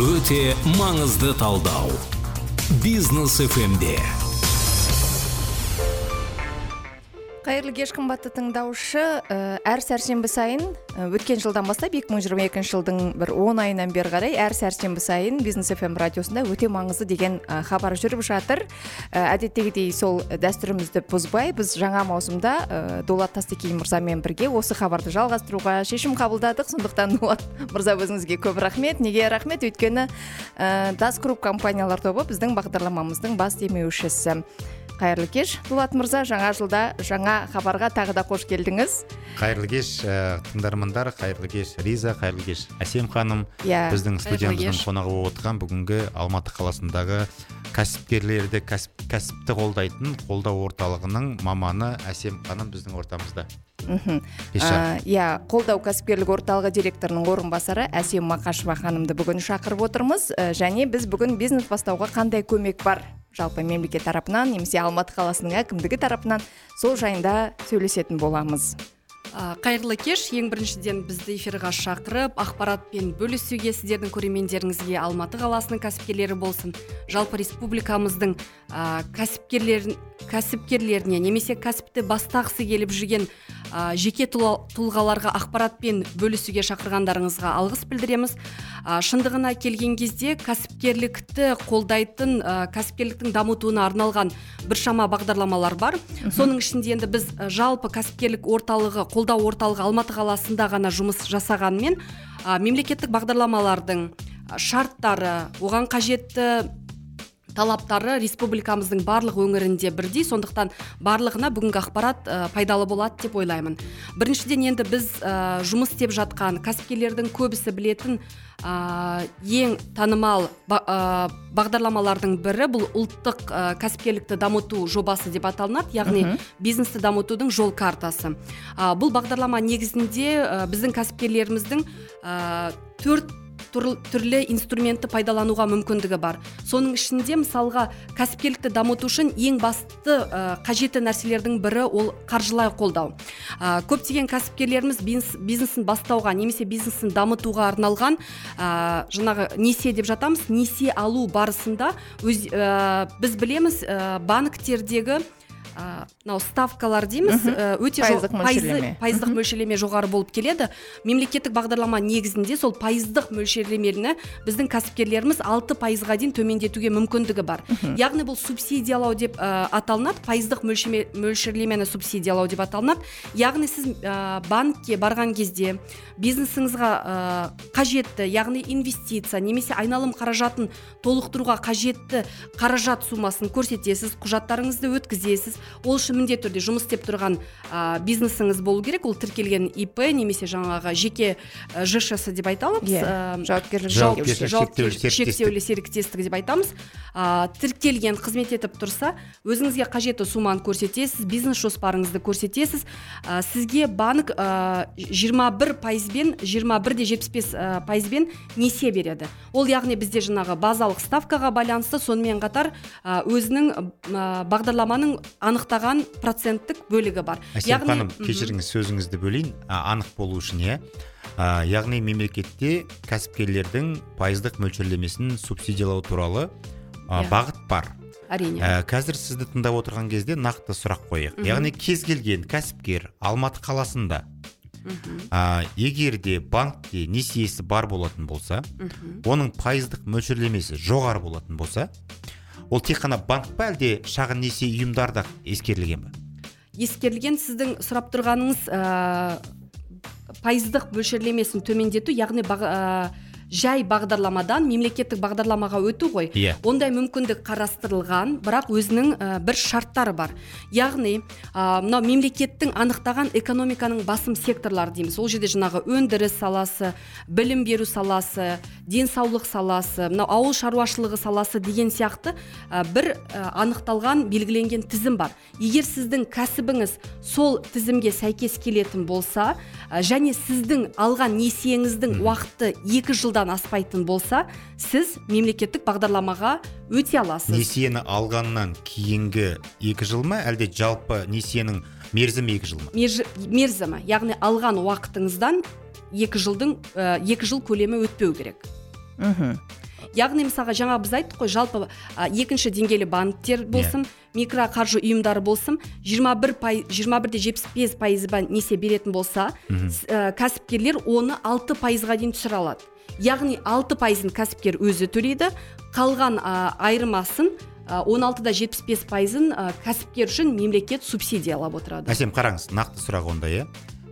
өте маңызды талдау. Бизнес фмде қайырлы кеш қымбатты тыңдаушы. Ә, әр сәрсенбі сайын ә, өткен жылдан бастап 2022 жылдың бір 10 айынан бері қарай әр сәрсенбі сайын бизнес фм радиосында өте маңызды деген ә, хабар жүріп жатыр. Әдеттегідей сол дәстүрімізді бұзбай біз жаңа маусымда дулат тастекеев мырзамен бірге осы хабарды жалғастыруға шешім қабылдадық. Сондықтан дулат мырза өзіңізге көп рахмет. Неге рахмет? Өйткені дас групп компаниялар тобы біздің бағдарламамыздың бас демеушісі. Қайырлы кеш. Дулат мырза жаңа жылда жаңа хабарға тағы да қош келдіңіз. Қайырлы кеш ә, тыңдармандар. Қайырлы кеш риза. Қайырлы кеш әсем ханым. Иә. Біздің қайырлы студиямыздың қонағы болып отырған бүгінгі алматы қаласындағы кәсіпкерлерді кәсіп, кәсіпті қолдайтын қолдау орталығының маманы әсем ханым біздің ортамызда. Мхм. Иә қолдау кәсіпкерлік орталығы директорының орынбасары әсем мақашева ханымды бүгін шақырып отырмыз. Ә, және біз бүгін бизнес бастауға қандай көмек бар? Жалпы мемлекет тарапынан немесе алматы қаласының әкімдігі тарапынан сол жайында сөйлесетін боламыз. Қайырлы кеш. Ең біріншіден бізді эфирға шақырып ақпаратпен бөлісуге сіздердің көрермендеріңізге алматы қаласының кәсіпкерлері болсын жалпы республикамыздың а, кәсіпкерлер кәсіпкерлеріне немесе кәсіпті бастағысы келіп жүрген а, жеке тұлғаларға ақпаратпен бөлісуге шақырғандарыңызға алғыс білдіреміз. А, шындығына келген кезде кәсіпкерлікті қолдайтын а, кәсіпкерліктің дамытуына арналған біршама бағдарламалар бар. Соның ішінде енді біз жалпы кәсіпкерлік орталығы қолдау орталығы алматы қаласында ғана жұмыс жасағанымен мемлекеттік бағдарламалардың шарттары оған қажетті талаптары республикамыздың барлық өңірінде бірдей. Сондықтан барлығына бүгінгі ақпарат ә, пайдалы болады деп ойлаймын. Біріншіден енді біз ә, жұмыс істеп жатқан кәсіпкерлердің көбісі білетін ә, ең танымал ба- ә, бағдарламалардың бірі бұл ұлттық ә, кәсіпкерлікті дамыту жобасы деп аталынады. Яғни бизнесті дамытудың жол картасы. Ә, бұл бағдарлама негізінде ә, біздің кәсіпкерлеріміздің ә, төрт түрлі инструментті пайдалануға мүмкіндігі бар. Соның ішінде мысалға кәсіпкерлікті дамыту үшін ең басты ә, қажетті нәрселердің бірі ол қаржылай қолдау. Ә, көптеген кәсіпкерлеріміз бизнес, бизнесін бастауға немесе бизнесін дамытуға арналған ә, жаңағы несие деп жатамыз несие алу барысында өз, ә, біз білеміз банктердегі мынау ставкалар дейміз ә, өте Пайыздық мөлшерлеме. пайыздық мөлшерлеме жоғары болып келеді. Мемлекеттік бағдарлама негізінде сол пайыздық мөлшерлемені біздің кәсіпкерлеріміз алты пайызға дейін төмендетуге мүмкіндігі бар. Яғни бұл субсидиялау деп ә, аталынады пайыздық мөлшеме- мөлшерлемені субсидиялау деп аталынады. Яғни сіз ә, банкке барған кезде бизнесіңізға ә, қажетті яғни инвестиция немесе айналым қаражатын толықтыруға қажетті қаражат сумасын көрсетесіз құжаттарыңызды өткізесіз ол үшін міндетті түрде жұмыс істеп тұрған ә, бизнесіңіз болу керек. Ол тіркелген ип немесе жаңағы жеке ә, жшс деп айта аламыз Иә, Ә, жауапкершілігі шектеулі серіктестік. деп айтамыз. Ә, тіркелген қызмет етіп тұрса өзіңізге қажетті сумманы көрсетесіз бизнес жоспарыңызды көрсетесіз. Ә, сізге банк ә, 21 пайызбен 21 де 75 ә, пайызбен несие береді. Ол яғни бізде жаңағы базалық ставкаға байланысты. Сонымен қатар өзінің бағдарламаның анықтаған проценттік бөлігі бар. Әсем ханым кешіріңіз сөзіңізді бөлейін. А, анық болу үшін иә. Яғни мемлекетте кәсіпкерлердің пайыздық мөлшерлемесін субсидиялау туралы Иә. бағыт бар. Әрине. Ә, қазір сізді тыңдап отырған кезде нақты сұрақ қояйық. Яғни кез келген кәсіпкер алматы қаласында а, егер де банкте несиесі бар болатын болса мхм. оның пайыздық мөлшерлемесі жоғары болатын болса ол тек қана банк па әлде шағын несие ұйымдар да ескерілген ба ескерілген сіздің сұрап тұрғаныңыз ә, пайыздық мөлшерлемесін төмендету яғни бағ- ә, жай бағдарламадан мемлекеттік бағдарламаға өту ғой. Иә. ондай мүмкіндік қарастырылған бірақ өзінің ә, бір шарттары бар. Яғни ә, мынау мемлекеттің анықтаған экономиканың басым секторлары дейміз. Ол жерде жаңағы өндіріс саласы білім беру саласы денсаулық саласы мынау ауыл шаруашылығы саласы деген сияқты ә, бір ә, анықталған белгіленген тізім бар. Егер сіздің кәсібіңіз сол тізімге сәйкес келетін болса ә, және сіздің алған несиеңіздің уақыты екі жылдан аспайтын болса сіз мемлекеттік бағдарламаға өте аласыз. Несиені алғаннан кейінгі екі жыл ма әлде жалпы несиенің мерзімі екі жыл ма? Мерзімі яғни алған уақытыңыздан екі жылдың ә, екі жыл көлемі өтпеу керек. Мхм. Яғни мысалға жаңа біз айттық қой жалпы екінші деңгейлі банктер болсын микроқаржы ұйымдары болсын 21 бір пай жиырма бір де жетпіс бес пайызба несие беретін болса кәсіпкерлер оны алты пайызға дейін түсіре алады. Яғни алты пайызын кәсіпкер өзі төлейді. Қалған айырмасын он алты да жетпіс бес пайызын кәсіпкер үшін мемлекет субсидиялап отырады. Әсем қараңыз нақты сұрақ онда иә?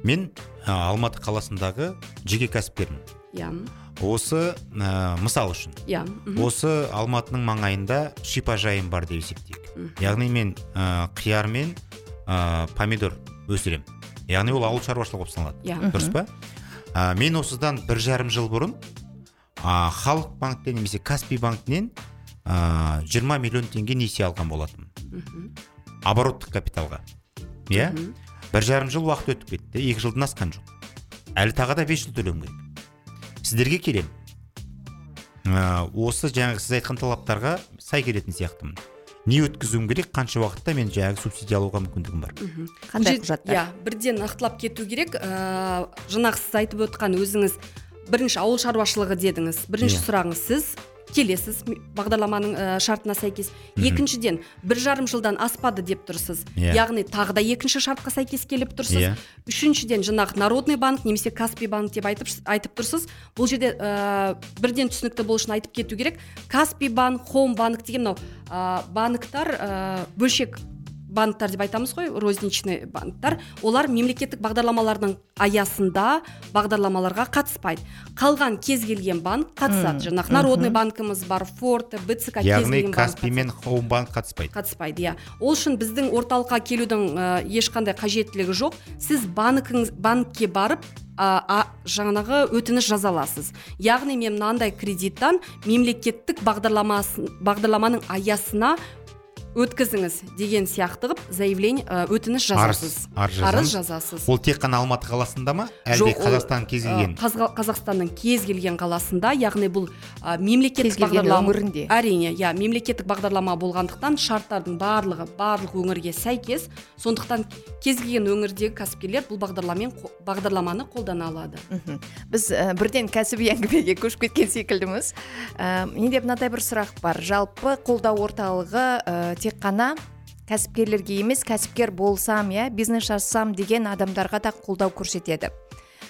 Мен алматы қаласындағы жеке кәсіпкермін. Иә. Осы ә, мысал үшін. Иә осы алматының маңайында шипажайым бар деп есептейік. Яғни мен ә, қияр мен ә, помидор өсіремін. Яғни ол ауыл шаруашылығы болып саналады. Иә. Дұрыс па? Ә, мен осыдан бір жарым жыл бұрын ә, халық банктен немесе каспий банкінен ә, 20 миллион теңге несие алған болатынмын. Обороттық капиталға. Иә? Бір жарым жыл уақыт өтіп кетті. Екі жылдан асқан жоқ. Әлі тағы да бес жыл төлеуім керек. Сіздерге келемін. Ә, осы жаңағы сіз айтқан талаптарға сай келетін сияқтымын. Не өткізуім керек қанша уақытта мен жаңағы субсидия алуға мүмкіндігім бар. Қандай құжаттар? иә бірден нақтылап кету керек. Ә, жаңағы сіз айтып отқан өзіңіз бірінші ауыл шаруашылығы дедіңіз бірінші Иә. сұрағыңыз сіз. Келесіз бағдарламаның ә, шартына сәйкес. Екіншіден бір жарым жылдан аспады деп тұрсыз. Иә. яғни тағы да екінші шартқа сәйкес келіп тұрсыз. Иә. үшіншіден жаңағы народный банк немесе каспий банк деп айтып, айтып тұрсыз. Бұл жерде ә, бірден түсінікті болу үшін айтып кету керек. Каспий банк хоум банк деген мынау ә, банктар ә, бөлшек банктар деп айтамыз ғой розничный банктар. Олар мемлекеттік бағдарламалардың аясында бағдарламаларға қатыспайды. Қалған кез келген банк қатысады. Жаңағы народный банкіміз бар форте бцк яғни каспий мен хоум банк қатыспайды. Қатыспайды иә. Ол үшін біздің орталыққа келудің ә, ешқандай қажеттілігі жоқ. Сіз банкіңіз банкке барып а, жаңағы өтініш жаза аласыз. Яғни мен мынандай кредиттан мемлекеттік бағдарламасын бағдарламаның аясына өткізіңіз деген сияқты қылып заявление ә, өтініш жазасыз. Арыз арыз жазасыз. Ол тек қана алматы қаласында ма? Әлде қазақстан кез келген? Ә, Қазға- қазақстанның кез келген қаласында яғни бұл ә, мемлекеттік келген бағдарлама өңірінде. әрине иә мемлекеттік бағдарлама болғандықтан шарттардың барлығы барлық өңірге сәйкес сондықтан кез келген өңірдегі кәсіпкерлер бұл бағдарламамен қо- бағдарламаны қолдана алады. Біз ә, бірден кәсіби әңгімеге көшіп кеткен секілдіміз. Ә, менде мынадай бір сұрақ бар. Жалпы қолдау орталығы ә, тек қана кәсіпкерлерге емес кәсіпкер болсам иә бизнес ашсам деген адамдарға да қолдау көрсетеді.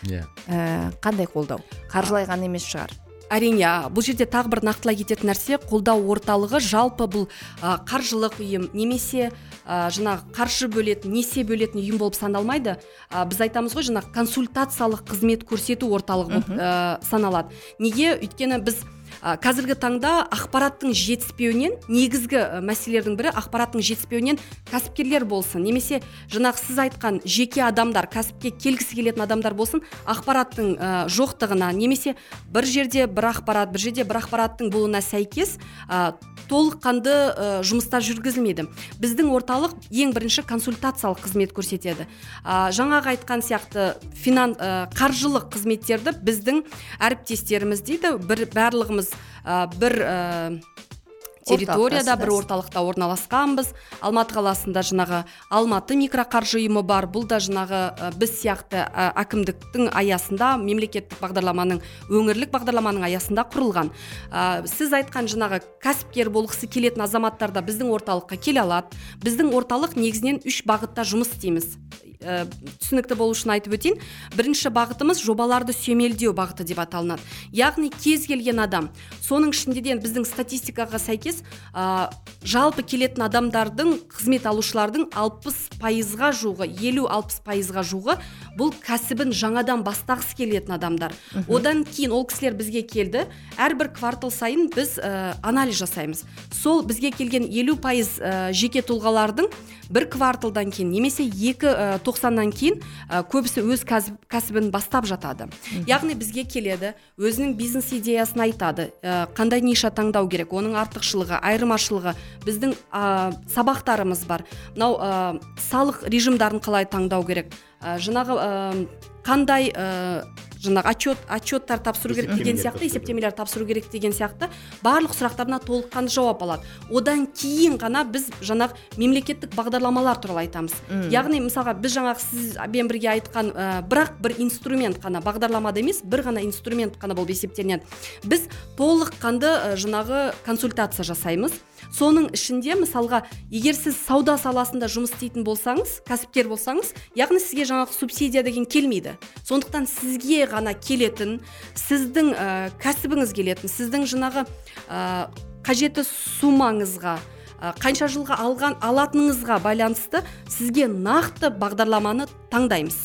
Иә. Ә, қандай қолдау? Қаржылай ғана емес шығар. Әрине бұл жерде тағы бір нақтылай кететін нәрсе қолдау орталығы жалпы бұл а, қаржылық ұйым немесе а, жаңағы қаржы бөлетін несие бөлетін ұйым болып саналмайды. А, біз айтамыз ғой жаңағы консультациялық қызмет көрсету орталығы болып а, саналады. Неге? Өйткені біз а, қазіргі таңда ақпараттың жетіспеуінен негізгі а, мәселелердің бірі ақпараттың жетіспеуінен кәсіпкерлер болсын. Немесе жаңағы сіз айтқан жеке адамдар кәсіпке келгісі келетін адамдар болсын ақпараттың а, жоқтығына немесе бір жерде бір ақпарат бір жерде бір ақпараттың болуына сәйкес а, толыққанды а, жұмыстар жүргізілмейді біздің орталық ең бірінші консультациялық қызмет көрсетеді. А, жаңағы айтқан сияқты финан а, қаржылық қызметтерді біздің әріптестеріміз дейді бір барлығымыз а, бір а, территорияда бір орталықта орналасқанбыз. Алматы қаласында жаңағы алматы микроқаржы ұйымы бар. Бұл да жаңағы ә, біз сияқты ә, әкімдіктің аясында мемлекеттік бағдарламаның өңірлік бағдарламаның аясында құрылған. Ә, сіз айтқан жаңағы кәсіпкер болғысы келетін азаматтар да біздің орталыққа келе алады. Біздің орталық негізінен үш бағытта жұмыс істейміз. Ә, түсінікті болу үшін айтып өтейін. Бірінші бағытымыз жобаларды сүйемелдеу бағыты деп аталынады. Яғни кез келген адам соның ішінде де біздің статистикаға сәйкес ә, жалпы келетін адамдардың қызмет алушылардың алпыс пайызға жуығы елу алпыс пайызға жуығы бұл кәсібін жаңадан бастағысы келетін адамдар. Одан кейін ол кісілер бізге келді. Әрбір квартал сайын біз ә, анализ жасаймыз. Сол бізге келген елу пайыз ә, жеке тұлғалардың бір кварталдан кейін немесе екі ә, тоқсаннан кейін ә, көбісі өз кәсіп, кәсібін бастап жатады. Яғни бізге келеді өзінің бизнес идеясын айтады. Ә, қандай ниша таңдау керек оның артықшылығы айырмашылығы біздің ә, сабақтарымыз бар. Мынау ә, салық режимдарын қалай таңдау керек жаңағы ә, қандай ә, жаңағы отчет отчеттар тапсыру керек деген сияқты есептемелер тапсыру керек деген сияқты барлық сұрақтарына толыққанды жауап алады. Одан кейін ғана біз жаңағы мемлекеттік бағдарламалар туралы айтамыз. Яғни мысалға біз жаңағы сізбен бірге айтқан ә, бірақ бір инструмент қана бағдарламада емес бір ғана инструмент қана болып есептелінеді. Біз толыққанды ә, жаңағы консультация жасаймыз. Соның ішінде мысалға егер сіз сауда саласында жұмыс істейтін болсаңыз кәсіпкер болсаңыз яғни сізге жаңағы субсидия деген келмейді. Сондықтан сізге ғана келетін сіздің ә, кәсібіңіз келетін сіздің жаңағы ә, қажетті суммаңызға қанша жылға алған алатыныңызға байланысты сізге нақты бағдарламаны таңдаймыз.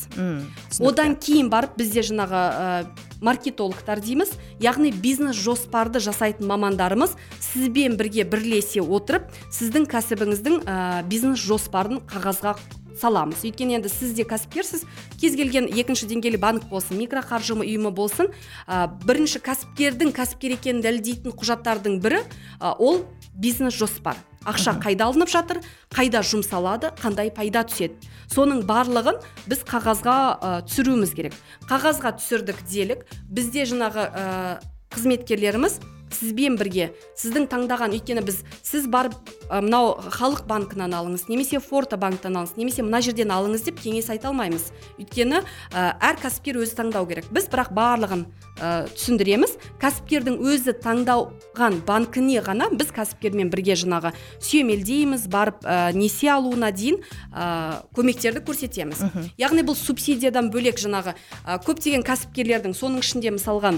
Одан кейін барып бізде жаңағы ә, маркетологтар дейміз. Яғни бизнес жоспарды жасайтын мамандарымыз сізбен бірге бірлесе отырып сіздің кәсібіңіздің ә, бизнес жоспарын қағазға саламыз. Өйткені енді сіз де кәсіпкерсіз. Кез келген екінші деңгейлі банк болсын микроқаржы ұйымы болсын ә, бірінші кәсіпкердің кәсіпкер екенін дәлелдейтін құжаттардың бірі ә, ол бизнес жоспар. Ақша қайда алынып жатыр қайда жұмсалады қандай пайда түседі? Соның барлығын біз қағазға ә, түсіруіміз керек. Қағазға түсірдік делік. Бізде жаңағы ә, қызметкерлеріміз сізбен бірге сіздің таңдаған өйткені біз сіз барып мынау халық банкінен алыңыз немесе форта банктен алыңыз немесе мына жерден алыңыз деп кеңес айта алмаймыз. Өйткені ә, әр кәсіпкер өзі таңдау керек. Біз бірақ барлығын ә, түсіндіреміз. Кәсіпкердің өзі таңдаған банкіне ғана біз кәсіпкермен бірге жаңағы сүйемелдейміз барып ә, несие алуына дейін ә, көмектерді көрсетеміз. Яғни бұл субсидиядан бөлек жаңағы ә, көптеген кәсіпкерлердің соның ішінде мысалға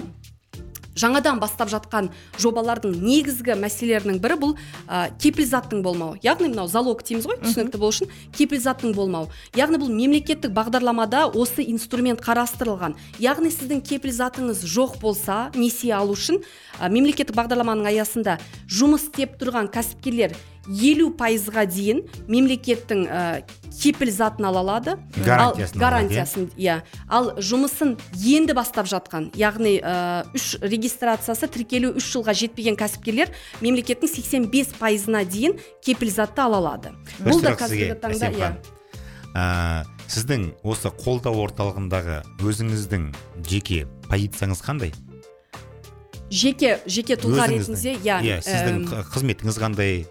жаңадан бастап жатқан жобалардың негізгі мәселелерінің бірі бұл ә, кепілзаттың болмауы. Яғни мынау залог дейміз ғой түсінікті болу үшін кепілзаттың болмауы. Яғни бұл мемлекеттік бағдарламада осы инструмент қарастырылған. Яғни сіздің кепілзатыңыз жоқ болса несие алу үшін ә, мемлекеттік бағдарламаның аясында жұмыс істеп тұрған кәсіпкерлер елу пайызға дейін мемлекеттің ә, кепіл затын ала алады. Гарантиясын ал, гарантиясын иә. Ал жұмысын енді бастап жатқан яғни ә, үш регистрациясы тіркелу үш жылға жетпеген кәсіпкерлер мемлекеттің 85 пайызына дейін кепіл затты ала алады. Бұл да қазіргі таңда иә. Ә, сіздің осы қолдау орталығындағы өзіңіздің жеке позицияңыз қандай? Жеке жеке тұлға ретінде иә иә сіздің қызметіңіз қандай?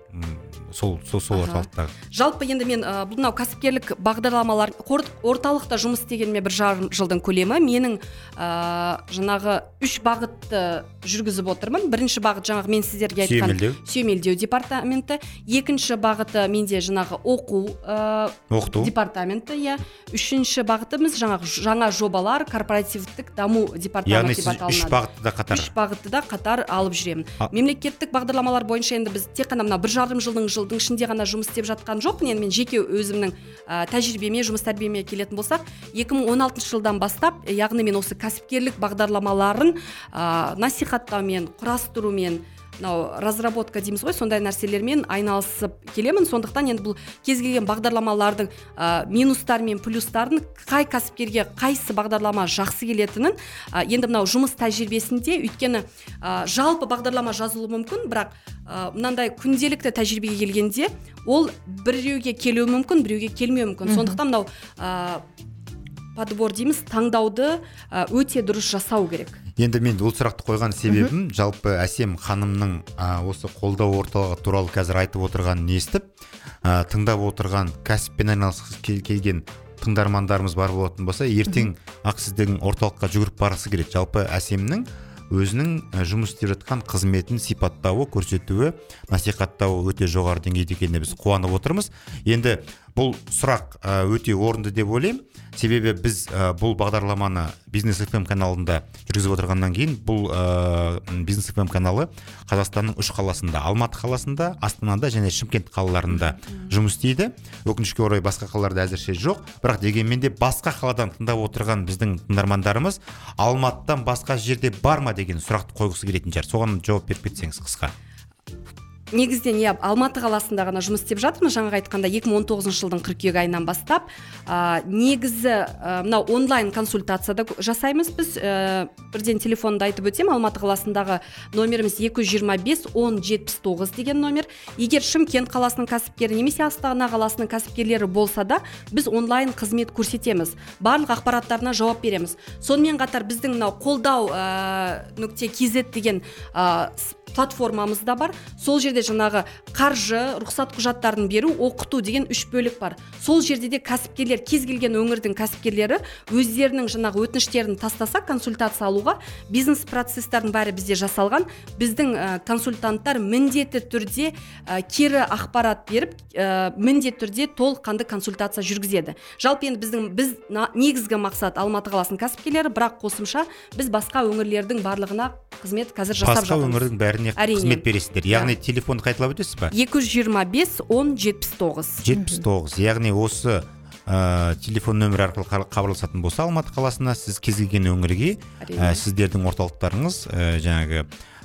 Сол сол, сол орталықтағы. Жалпы енді мен ә, бұл мынау кәсіпкерлік бағдарламалар қор- орталықта жұмыс істегеніме бір жарым жылдың көлемі. Менің ә, жаңағы үш бағытты жүргізіп отырмын. Бірінші бағыт жаңағы мен сіздерге айтқан Сүйемелдеу. сүйемелдеу департаменті. Екінші бағыты менде жаңағы оқу ә, оқыту. департаменті иә. Үшінші бағытымыз жаңағы жаңа жобалар корпоративтік даму яғни департаменті сіз деп үш бағытты да қатар. Үш бағытты да қатар алып жүремін. А- мемлекеттік бағдарламалар бойынша енді біз тек қана мына бір жарым жылдың жылдың ішінде ғана жұмыс істеп жатқан жоқпын. Енді мен жеке өзімнің ә, тәжірибеме жұмыс тәрбиеме келетін болсақ 2016 жылдан бастап яғни мен осы кәсіпкерлік бағдарламаларын ә, насихаттаумен құрастырумен мынау разработка дейміз ғой сондай нәрселермен айналысып келемін. Сондықтан енді бұл кез келген бағдарламалардың ә, минустары мен плюстарын қай кәсіпкерге қайсы бағдарлама жақсы келетінін ә, енді мынау жұмыс тәжірибесінде өйткені ә, жалпы бағдарлама жазылуы мүмкін бірақ ә, мынандай күнделікті тәжірибеге келгенде ол біреуге келуі мүмкін біреуге келмеуі мүмкін. Сондықтан мынау ә, подбор дейміз. Таңдауды ә, өте дұрыс жасау керек. Енді мен ол сұрақты қойған себебім жалпы әсем ханымның осы қолдау орталығы туралы қазір айтып отырғанын естіп а, тыңдап отырған кәсіппен айналысқысы кел- келген тыңдармандарымыз бар болатын болса ертең ақ сіздің орталыққа жүгіріп барғысы келеді. Жалпы әсемнің өзінің ә, жұмыс істеп жатқан қызметін сипаттауы көрсетуі насихаттауы өте жоғары деңгейде екеніне біз қуанып отырмыз. Енді бұл сұрақ өте орынды деп ойлаймын. Себебі біз бұл бағдарламаны бизнес фм каналында жүргізіп отырғаннан кейін бұл ә, бизнес фм каналы қазақстанның үш қаласында алматы қаласында астанада және шымкент қалаларында жұмыс істейді. Өкінішке орай басқа қалаларда әзірше жоқ. Бірақ дегенмен де басқа қаладан тыңдап отырған біздің тыңдармандарымыз алматыдан басқа жерде бар ма деген сұрақты қойғысы келетін шығар. Соған жауап беріп кетсеңіз қысқа. Негізінен иә алматы қаласында ғана жұмыс істеп жатырмыз. Жаңағы айтқанда 2019 жылдың қыркүйек айынан бастап ә, негізі мынау онлайн консультацияда жасаймыз біз. Ә, бірден телефонды айтып өтсем алматы қаласындағы номеріміз 225 10 79 деген номер. Егер шымкент қаласының кәсіпкері немесе астана қаласының кәсіпкерлері болса да біз онлайн қызмет көрсетеміз. Барлық ақпараттарына жауап береміз. Сонымен қатар біздің мынау қолдау ә, нүкте kz деген платформамыз да бар. Сол жерде жаңағы қаржы рұқсат құжаттарын беру оқыту деген үш бөлік бар. Сол жерде де кәсіпкерлер кез келген өңірдің кәсіпкерлері өздерінің жаңағы өтініштерін тастаса консультация алуға бизнес процесстардың бәрі бізде жасалған. Біздің ә, консультанттар міндетті түрде ә, кері ақпарат беріп ә, міндетті түрде толыққанды консультация жүргізеді. Жалпы енді біздің біз негізгі мақсат алматы қаласының кәсіпкерлері бірақ қосымша біз басқа өңірлердің барлығына қызмет қазір жасап басқа өңірдің бәріне қызмет бересіздер. Яғни телефонды қайталап өтесіз ба? Екі жүз жиырма бес он жетпіс тоғыз. Жетпіс тоғыз. Яғни осы ә, телефон нөмірі арқылы хабарласатын болса алматы қаласына сіз кез келген өңірге ә, сіздердің орталықтарыңыз ә, жаңағы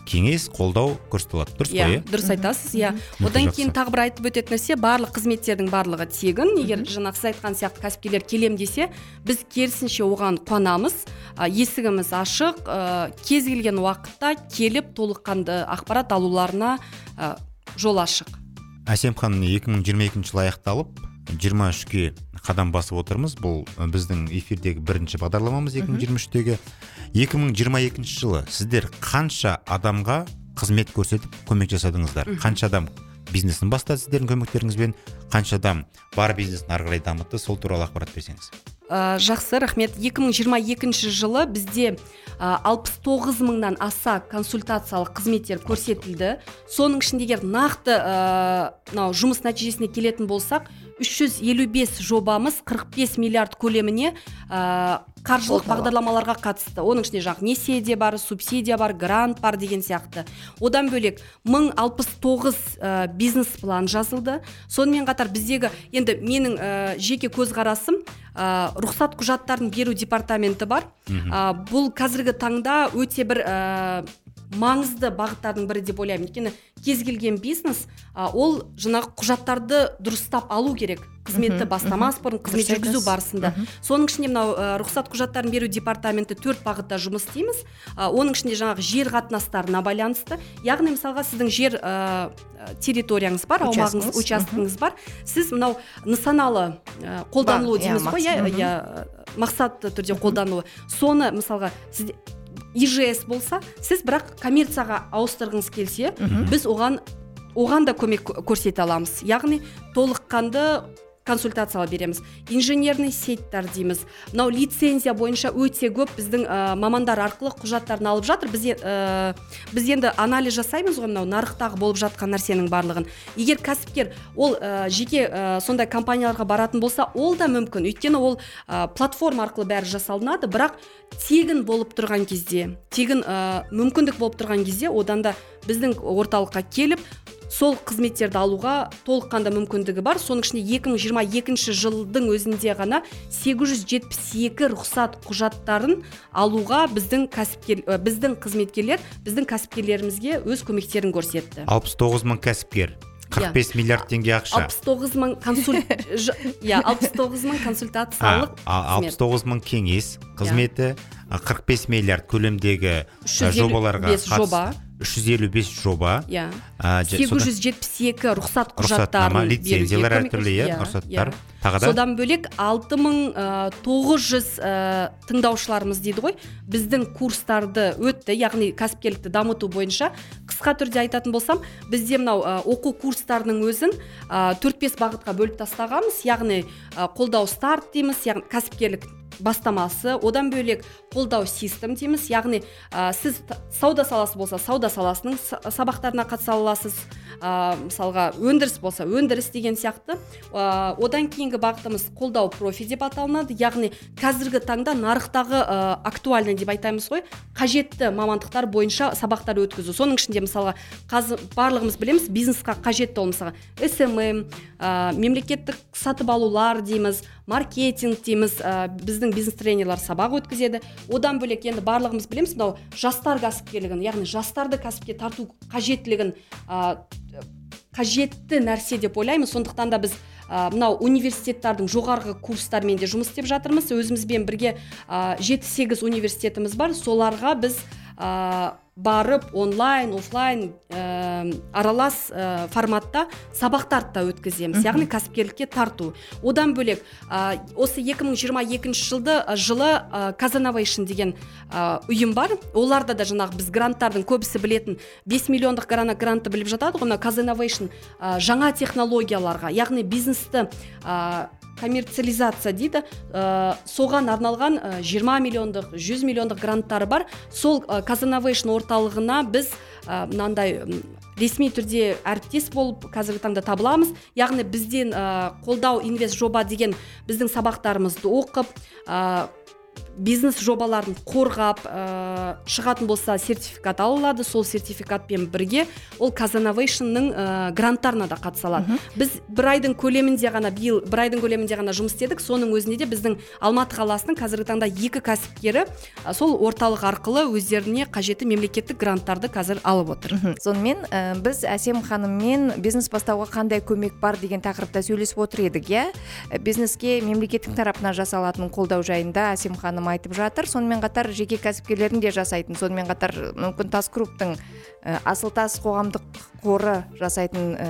кеңес қолдау көрсете алады дұрыс қой иә дұрыс айтасыз иә. Одан кейін тағы бір айтып өтетін нәрсе барлық қызметтердің барлығы тегін. Егер жаңағы сіз айтқан сияқты кәсіпкерлер келем десе біз керісінше оған қуанамыз. Есігіміз ашық ә, кез келген уақытта келіп толыққанды ақпарат алуларына ә, жол ашық. Әсемхан екі мың жиырма екінші жыл аяқталып жиырма үшке қадам басып отырмыз. Бұл біздің эфирдегі бірінші бағдарламамыз 2023-тегі 2022 жылы. сіздер қанша адамға қызмет көрсетіп көмек жасадыңыздар? Қанша адам бизнесін бастады сіздердің көмектеріңізбен? Қанша адам бар бизнесін ары қарай дамытты? Сол туралы ақпарат берсеңіз. Ә, жақсы рахмет. 2022 жылы бізде алпыс тоғыз мыңнан аса консультациялық қызметтер көрсетілді. Соның ішінде нақты мынау жұмыс нәтижесіне келетін болсақ 355 жобамыз 45 миллиард көлеміне ә, қаржылық бағдарламаларға қатысты. Оның ішінде жаңағы несие де бар субсидия бар грант бар деген сияқты. Одан бөлек 1069 ә, бизнес план жазылды. Сонымен қатар біздегі енді менің ә, жеке көзқарасым ә, рұқсат құжаттарын беру департаменті бар. Ә, бұл қазіргі таңда өте бір маңызды бағыттардың бірі деп ойлаймын. Өйткені кез келген бизнес ол жаңағы құжаттарды дұрыстап алу керек. Қызметті бастамас бұрын қызмет жүргізу барысында. Соның ішінде мынау ә, рұқсат құжаттарын беру департаменті төрт бағытта жұмыс істейміз. Ә, оның ішінде жаңағы жер қатынастарына байланысты. Яғни мысалға сіздің жер ә, территорияңыз бар аумағыңыз учаскеңіз бар. Сіз мынау нысаналы ә, қолданылуы дейміз ғой иә? иә мақсатты түрде қолдануы соны мысалға сізде ижс болса сіз бірақ коммерцияға ауыстырғыңыз келсе біз оған оған да көмек көрсете аламыз. Яғни толыққанды консультациялар береміз. Инженерный сетьтар дейміз. Мынау лицензия бойынша өте көп біздің ә, мамандар арқылы құжаттарын алып жатыр. Біз, ә, біз енді анализ жасаймыз ғой мынау нарықтағы болып жатқан нәрсенің барлығын. Егер кәсіпкер ол ә, жеке ә, сондай компанияларға баратын болса ол да мүмкін. Өйткені ол ә, платформа арқылы бәрі жасалынады. Бірақ тегін болып тұрған кезде тегін мүмкіндік болып тұрған кезде одан да біздің орталыққа келіп сол қызметтерді алуға толыққанды мүмкіндігі бар. Соның ішінде 2022 жылдың өзінде ғана 872 рұқсат құжаттарын алуға біздің кәсіпкер біздің қызметкерлер біздің кәсіпкерлерімізге өз көмектерін көрсетті. 69 мың кәсіпкер. 45 бес миллиард теңге ақша. алпыс тоғыз мың консульт иә алпыс тоғыз мың консультациялық алпыс тоғыз мың кеңес қызметі қырық бес миллиард көлемдегі жобаларға жоба. Үш жүз елу бес жоба. Иә. Сегіз жүз жетпіс екі рұқсат құжаттарын лицензиялар әртүрлі иә, иә рұқсаттар. Иә. тағы да? Содан бөлек алты мың тоғыз жүз тыңдаушыларымыз дейді ғой. Біздің курстарды өтті яғни кәсіпкерлікті дамыту бойынша. Қысқа түрде айтатын болсам бізде мынау оқу курстарының өзін төрт бес бағытқа бөліп тастағанбыз. Яғни қолдау старт дейміз яғни кәсіпкерлік бастамасы. Одан бөлек қолдау систем дейміз. Яғни ә, сіз сауда саласы болса сауда саласының сабақтарына қатыса аласыз. Ә, мысалға өндіріс болса өндіріс деген сияқты. Ә, одан кейінгі бағытымыз қолдау профи деп аталынады. Яғни қазіргі таңда нарықтағы ә, актуальный деп айтамыз ғой. Қажетті мамандықтар бойынша сабақтар өткізу. Соның ішінде мысалға қазір барлығымыз білеміз бизнесқа қажетті ол мысалға смм ә, мемлекеттік сатып алулар дейміз. Маркетинг дейміз ә, біздің бизнес тренерлар сабақ өткізеді. Одан бөлек енді барлығымыз білеміз мынау жастар кәсіпкерлігін яғни жастарды кәсіпке тарту қажеттілігін ә, қажетті нәрсе деп ойлаймын сондықтан да біз ә, мынау университеттардың жоғарғы курстарымен де жұмыс істеп жатырмыз. Өзімізбен бірге жеті сегіз университетіміз бар. Соларға біз барып онлайн офлайн ә, аралас ә, форматта сабақтарды да өткіземіз. Яғни кәсіпкерлікке тарту. Одан бөлек ә, осы 2022 жылды жылы ә, казановейшн деген ә, ұйым бар. Оларда да жаңағы біз гранттардың көбісі білетін 5 миллиондық грантты біліп жатады ғой казановейшн жаңа технологияларға. Яғни бизнесті коммерциализация дейді ә, соған арналған ә, 20 миллиондық 100 миллиондық гранттары бар. Сол ә, казановейшн орталығына біз ә, мынандай ресми түрде әріптес болып қазіргі таңда табыламыз. Яғни бізден ә, қолдау инвест жоба деген біздің сабақтарымызды оқып бизнес жобаларын қорғап ә, шығатын болса сертификат ала алады сол сертификатпен бірге ол казановейшнның ә, гранттарына да қатыса алады біз бір айдың көлемінде ғана биыл бір айдың көлемінде ғана жұмыс істедік. Соның өзінде де біздің алматы қаласының қазіргі таңда екі кәсіпкері ә, сол орталық арқылы өздеріне қажетті мемлекеттік гранттарды қазір алып отыр. Сонымен ә, біз әсем ханыммен бизнес бастауға қандай көмек бар деген тақырыпта сөйлесіп отыр едік иә? Бизнеске мемлекеттің тарапынан жасалатын қолдау жайында әсем ханым айтып жатыр. Сонымен қатар жеке кәсіпкерлердің де жасайтын сонымен қатар мүмкін тас групптың ә, асыл тас қоғамдық қоры жасайтын ә,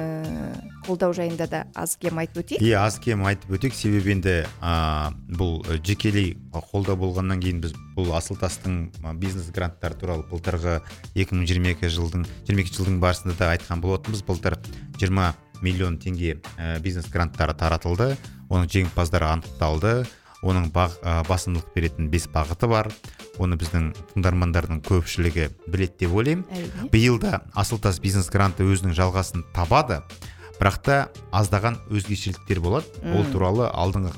қолдау жайында да аз кем айтып өтейік. Иә аз кем айтып өтейік. Себебі енді ә, бұл жекелей қолдау болғаннан кейін біз бұл асыл тастың бизнес гранттары туралы былтырғы 2022 жылдың 22 жылдың барысында да айтқан болатынбыз. Былтыр 20 миллион теңге бизнес гранттары таратылды. Оның жеңімпаздары анықталды. Оның баг, басымдылық беретін бес бағыты бар. Оны біздің тыңдармандардың көпшілігі біледі деп ойлаймын. Биыл да асылтас бизнес гранты өзінің жалғасын табады бірақ та аздаған өзгешеліктер болады. Ол туралы алдыңғы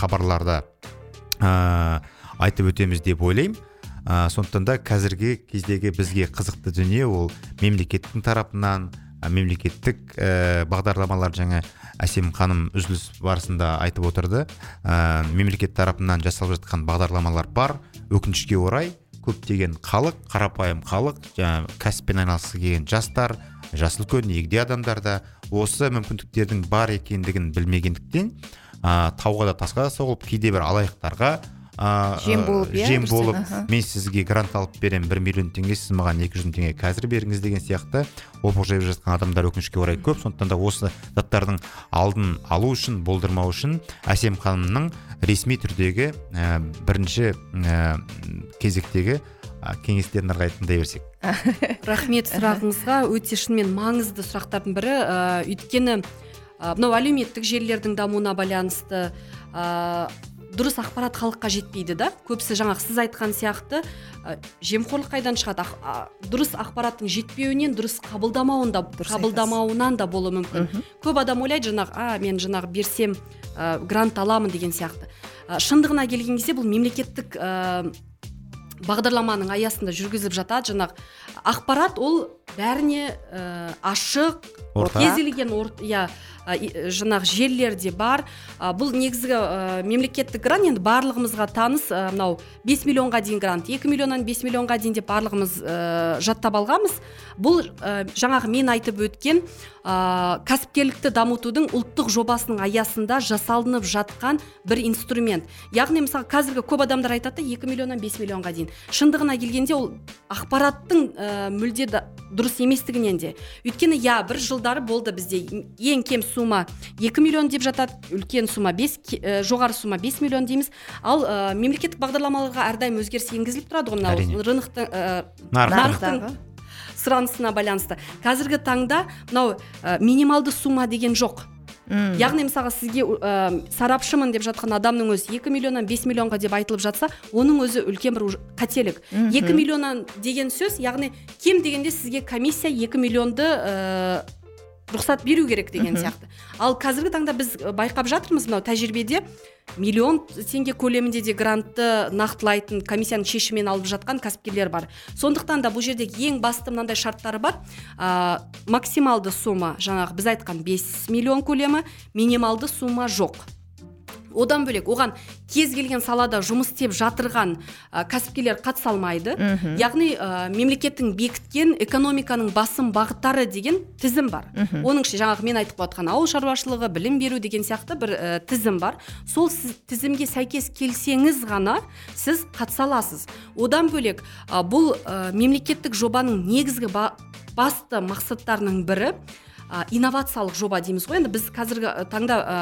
хабарларда ә, айтып өтеміз деп ойлаймын. Ә, сондықтан да қазіргі кездегі бізге қызықты дүние ол мемлекеттің тарапынан мемлекеттік ә, бағдарламалар жаңа әсем ханым үзіліс барысында айтып отырды. Ә, мемлекет тарапынан жасалып жатқан бағдарламалар бар. Өкінішке орай көптеген халық қарапайым халық жаңа кәсіппен айналысқысы келген жастар жасы үлкен егде адамдар да осы мүмкіндіктердің бар екендігін білмегендіктен ә, тауға да тасқа да соғылып кейде бір алаяқтарға жем болып иә жем болып мен сізге грант алып беремін. Бір миллион теңге сіз маған екі жүз мың теңге қазір беріңіз деген сияқты опық жайып жатқан адамдар өкінішке орай көп. Сондықтан да осы заттардың алдын алу үшін болдырмау үшін әсем ханымның ресми түрдегі ә, бірінші ә, кезектегі кеңестерін ары қарай тыңдай берсек. Рахмет сұрағыңызға. Өте шынымен маңызды сұрақтардың бірі ә, өйткені мынау әлеуметтік желілердің дамуына байланысты дұрыс ақпарат халыққа жетпейді да. Көбісі жаңағы сіз айтқан сияқты ә, жемқорлық қайдан шығады дұрыс ақпараттың жетпеуінен дұрыс қабылдамауында қабылдамауынан да болуы мүмкін. Көп адам ойлайды жаңағы а мен жаңағы берсем ә, грант аламын деген сияқты. Ә, шындығына келген кезде бұл мемлекеттік ә, бағдарламаның аясында жүргізіліп жатады. Жаңағы ақпарат ол бәріне ә, ашық кез келген иә жаңағы желілерде бар. Бұл негізгі ә, мемлекеттік грант енді барлығымызға таныс мынау ә, 5 миллионға дейін грант 2 миллионнан 5 миллионға дейін деп барлығымыз ә, жаттап алғанбыз. Бұл ә, жаңағы мен айтып өткен ә, кәсіпкерлікті дамытудың ұлттық жобасының аясында жасалынып жатқан бір инструмент. Яғни мысалы қазіргі көп адамдар айтады да 2 миллионнан 5 миллионға дейін. Шындығына келгенде ол ақпараттың ә, мүлде дұрыс еместігінен де өйткені иә бір жылдары болды бізде. Ең кем сумма 2 миллион деп жатады үлкен сумма 5 ә, жоғары сумма 5 миллион дейміз. Ал ә, мемлекеттік бағдарламаларға әрдайым өзгеріс енгізіліп тұрады ғой мынау рыноктың ә, нарықтың сұранысына байланысты. Қазіргі таңда мынау ә, минималды сумма деген жоқ. Үм. яғни мысалға сізге ә, сарапшымын деп жатқан адамның өзі 2 миллионнан 5 миллионға деп айтылып жатса оның өзі үлкен бір қателік екі миллионнан деген сөз яғни кем дегенде сізге комиссия 2 миллионды ә, рұқсат беру керек деген сияқты. Ал қазіргі таңда біз байқап жатырмыз мынау тәжірибеде миллион теңге көлемінде де грантты нақтылайтын комиссияның шешімімен алып жатқан кәсіпкерлер бар. Сондықтан да бұл жерде ең басты мынандай шарттары бар. Ә, максималды сумма жаңағы біз айтқан 5 миллион көлемі минималды сумма жоқ. Одан бөлек оған кез келген салада жұмыс істеп жатырған ә, кәсіпкерлер қатыса алмайды. Яғни ә, мемлекеттің бекіткен экономиканың басым бағыттары деген тізім бар. Оның ішінде жаңағы мен айтып жатқан ауыл шаруашылығы білім беру деген сияқты бір ә, тізім бар. Сол сіз тізімге сәйкес келсеңіз ғана сіз қатыса аласыз. Одан бөлек ә, бұл ә, мемлекеттік жобаның негізгі ба, басты мақсаттарының бірі ә, инновациялық жоба дейміз ғой. Енді біз қазіргі таңда ә,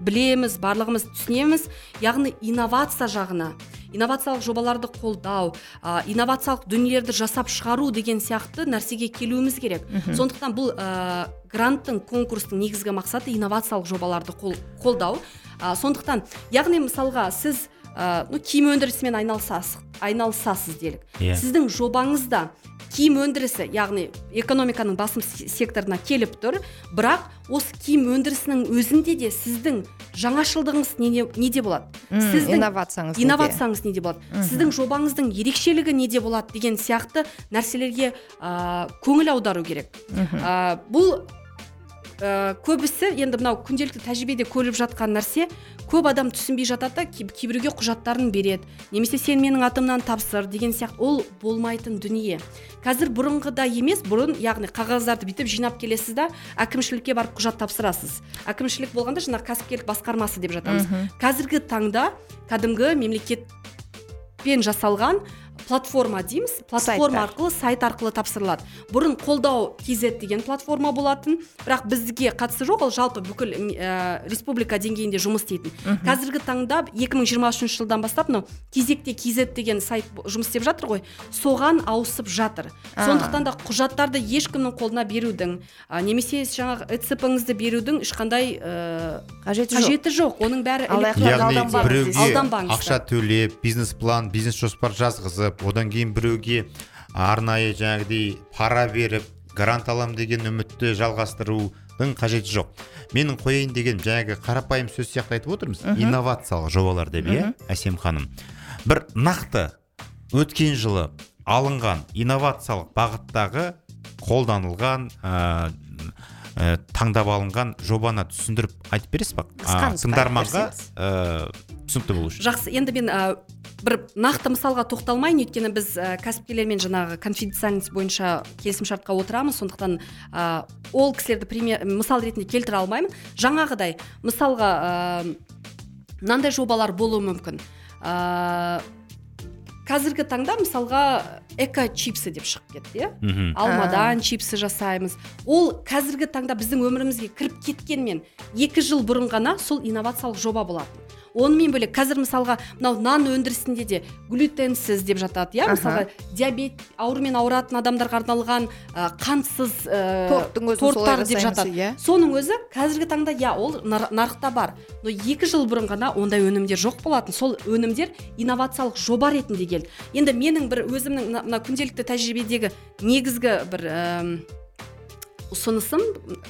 білеміз барлығымыз түсінеміз. Яғни инновация жағына инновациялық жобаларды қолдау ә, инновациялық дүниелерді жасап шығару деген сияқты нәрсеге келуіміз керек. Сондықтан бұл ә, гранттың конкурстың негізгі мақсаты инновациялық жобаларды қол, қолдау. Ә, сондықтан яғни мысалға сіз ә, ну, киім өндірісімен айналысасыз айналысасыз делік. Иә. сіздің жобаңызда киім өндірісі яғни экономиканың басым секторына келіп тұр. Бірақ осы киім өндірісінің өзінде де сіздің жаңашылдығыңыз неде, неде болады? Сіздің инновацияңыз инновацияңыз неде болады? Сіздің жобаңыздың ерекшелігі неде болады деген сияқты нәрселерге ә, көңіл аудару керек. Ә, бұл ә, көбісі енді мынау күнделікті тәжірибеде көріліп жатқан нәрсе көп адам түсінбей жатады да кей- кейбіреуге құжаттарын береді. Немесе сен менің атымнан тапсыр деген сияқты ол болмайтын дүние. Қазір бұрынғыдай емес бұрын яғни қағаздарды бүйтіп жинап келесіз да әкімшілікке барып құжат тапсырасыз. Әкімшілік болғанда жаңағы кәсіпкерлік басқармасы деп жатамыз. Қазіргі таңда кәдімгі мемлекетпен жасалған платформа дейміз. Платформа арқылы сайт арқылы тапсырылады. Бұрын қолдау kz деген платформа болатын. Бірақ бізге қатысы жоқ ол жалпы бүкіл ә, республика деңгейінде жұмыс істейтін. Қазіргі таңда 2023 жылдан бастап мынау кезекте kz деген сайт жұмыс істеп жатыр ғой соған ауысып жатыр. Сондықтан да құжаттарды ешкімнің қолына берудің ә, немесе жаңағы эцп-іңізді берудің ешқандай ә, қажеті жоқ. қажеті жоқ. Оның бәрі яғни біреуге ақша төлеп бизнес план бизнес жоспар жазғызып одан кейін біреуге арнайы жаңағыдей пара беріп грант алам деген үмітті жалғастырудың қажеті жоқ. Менің қояйын деген жаңағы қарапайым сөз сияқты айтып отырмыз. Инновациялық жобалар деп иә әсем ханым? бір нақты өткен жылы алынған инновациялық бағыттағы қолданылған ә, ә, таңдап алынған жобаны түсіндіріп айтып бересіз ба? Тыңдарманға ә, түсінікті болу үшін. Жақсы енді мен ә, бір нақты мысалға тоқталмайын. Өйткені біз ә, кәсіпкерлермен жаңағы конфиденциальность бойынша келісімшартқа отырамыз. Сондықтан ә, ол кісілерді пример мысал ретінде келтіре алмаймын. Жаңағыдай мысалға ә, мынандай жобалар болуы мүмкін. Қазіргі таңда мысалға эко чипсы деп шығып кетті иә. Мхм. Алмадан чипсы жасаймыз. Ол қазіргі таңда біздің өмірімізге кіріп кеткенмен екі жыл бұрын ғана сол инновациялық жоба болатын. Онымен бөлек қазір мысалға мынау нан өндірісінде де глютенсіз деп жатады иә? Мысалға диабет аурумен ауыратын адамдарға арналған ә, қантсыз ә, торттың өзін солай торттар деп жатады. иә. соның өзі қазіргі таңда иә ол нар- нарықта бар. Но екі жыл бұрын ғана ондай өнімдер жоқ болатын. Сол өнімдер инновациялық жоба ретінде келді. Енді менің бір өзімнің мына- күнделікті тәжірибедегі негізгі бір ұсынысым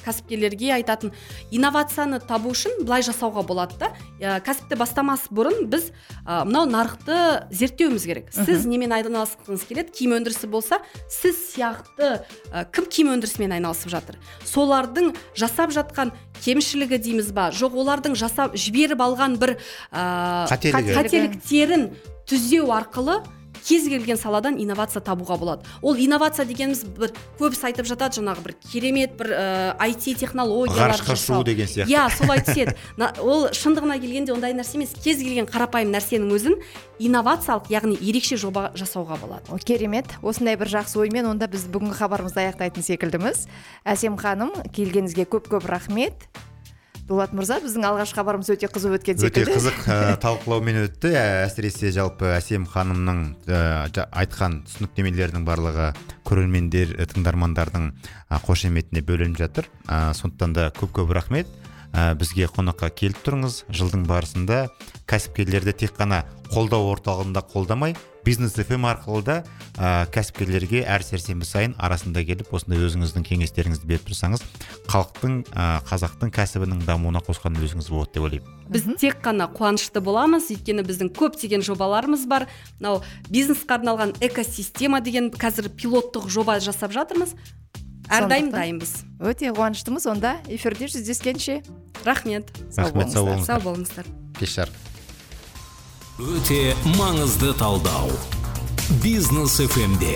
кәсіпкерлерге айтатын инновацияны табу үшін былай жасауға болады да. Ә, кәсіпті бастамас бұрын біз ә, мынау нарықты зерттеуіміз керек. Сіз немен айналысқыңыз келеді киім өндірісі болса сіз сияқты ә, кім киім өндірісімен айналысып жатыр? Солардың жасап жатқан кемшілігі дейміз ба? Жоқ олардың жасап жіберіп алған бір ә, қателіктерін түзеу арқылы кез келген саладан инновация табуға болады. Ол инновация дегеніміз бір көбісі айтып жатады жаңағы бір керемет бір ә, IT технологиялар ғарышқа ұшу деген сияқты. иә солай түседі. На- ол шындығына келгенде ондай нәрсе емес. Кез келген қарапайым нәрсенің өзін инновациялық яғни ерекше жоба жасауға болады. О, керемет. Осындай бір жақсы оймен онда біз бүгінгі хабарымызды аяқтайтын секілдіміз. Әсем ханым келгеніңізге көп көп рахмет. Дулат мырза біздің алғашқы хабарымыз өте қызу өткен өте секілді. қызық ә, талқылаумен өтті. Ә, әсіресе жалпы әсем ханымның ә, айтқан түсініктемелерінің барлығы көрермендер ә, тыңдармандардың ә, қошеметіне бөленіп жатыр. Ә, сондықтан да көп көп рахмет. Ә, бізге қонаққа келіп тұрыңыз. Жылдың барысында кәсіпкерлерді тек қана қолдау орталығында қолдамай бизнес фм арқылы да ә, кәсіпкерлерге әр сәрсенбі сайын арасында келіп осындай өзіңіздің кеңестеріңізді беріп тұрсаңыз халықтың ә, қазақтың кәсібінің дамуына қосқан үлесіңіз болады деп ойлаймын. Біз тек қана қуанышты боламыз. Өйткені біздің көптеген жобаларымыз бар. Мынау бизнеске арналған экосистема деген қазір пилоттық жоба жасап жатырмыз әрдайым дайынбыз. Өте қуаныштымыз. Онда эфирде жүздескенше. Рахмет. Рахмет сау болыңыздар. сау болыңыздар. Кеш жарық өте маңызды талдау. Бизнес фмде